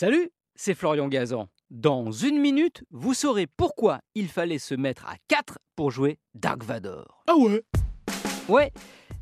Salut, c'est Florian Gazan. Dans une minute, vous saurez pourquoi il fallait se mettre à 4 pour jouer Dark Vador. Ah ouais Ouais,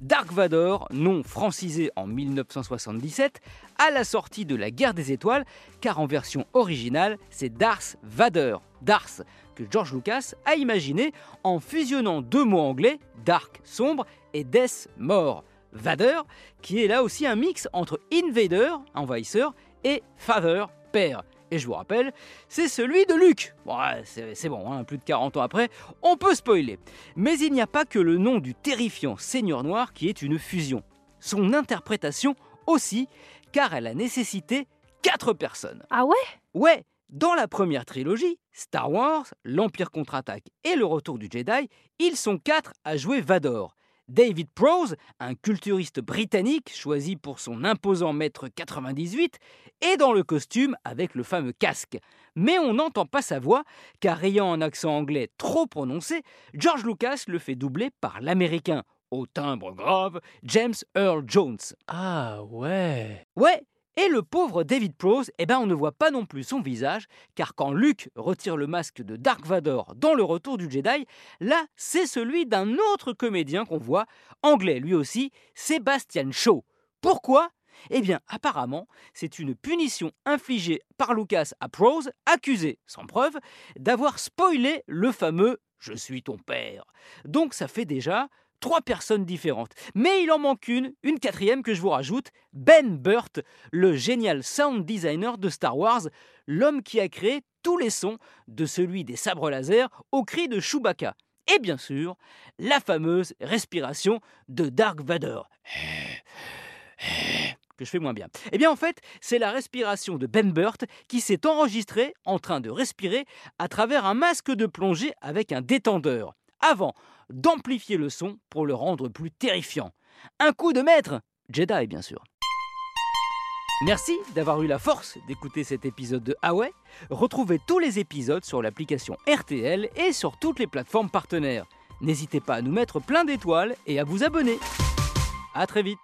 Dark Vador, nom francisé en 1977, à la sortie de la Guerre des Étoiles, car en version originale, c'est Darth Vader, Darth, que George Lucas a imaginé en fusionnant deux mots anglais, Dark, sombre, et Death, mort. Vader, qui est là aussi un mix entre Invader, envahisseur, et Father, père. Et je vous rappelle, c'est celui de Luke. Ouais, c'est bon, hein, plus de 40 ans après, on peut spoiler. Mais il n'y a pas que le nom du terrifiant Seigneur Noir qui est une fusion. Son interprétation aussi, car elle a nécessité 4 personnes. Ah ouais? Ouais, dans la première trilogie, Star Wars, l'Empire contre-attaque et le retour du Jedi, ils sont 4 à jouer Vador. David Prose, un culturiste britannique choisi pour son imposant mètre 98, est dans le costume avec le fameux casque. Mais on n'entend pas sa voix, car ayant un accent anglais trop prononcé, George Lucas le fait doubler par l'américain, au timbre grave, James Earl Jones. Ah ouais Ouais, et le pauvre David Prose, eh ben on ne voit pas non plus son visage, car quand Luke retire le masque de Dark Vador dans le retour du Jedi, là c'est celui d'un autre comédien qu'on voit, anglais lui aussi, Sebastian Shaw. Pourquoi? Eh bien, apparemment, c'est une punition infligée par Lucas à Prose, accusé, sans preuve, d'avoir spoilé le fameux Je suis ton père. Donc ça fait déjà trois personnes différentes. Mais il en manque une, une quatrième que je vous rajoute, Ben Burt, le génial sound designer de Star Wars, l'homme qui a créé tous les sons, de celui des sabres laser au cri de Chewbacca. Et bien sûr, la fameuse respiration de Dark Vader. que je fais moins bien. Eh bien en fait, c'est la respiration de Ben Burt qui s'est enregistrée en train de respirer à travers un masque de plongée avec un détendeur. Avant d'amplifier le son pour le rendre plus terrifiant. Un coup de maître Jedi, bien sûr. Merci d'avoir eu la force d'écouter cet épisode de Huawei. Retrouvez tous les épisodes sur l'application RTL et sur toutes les plateformes partenaires. N'hésitez pas à nous mettre plein d'étoiles et à vous abonner. A très vite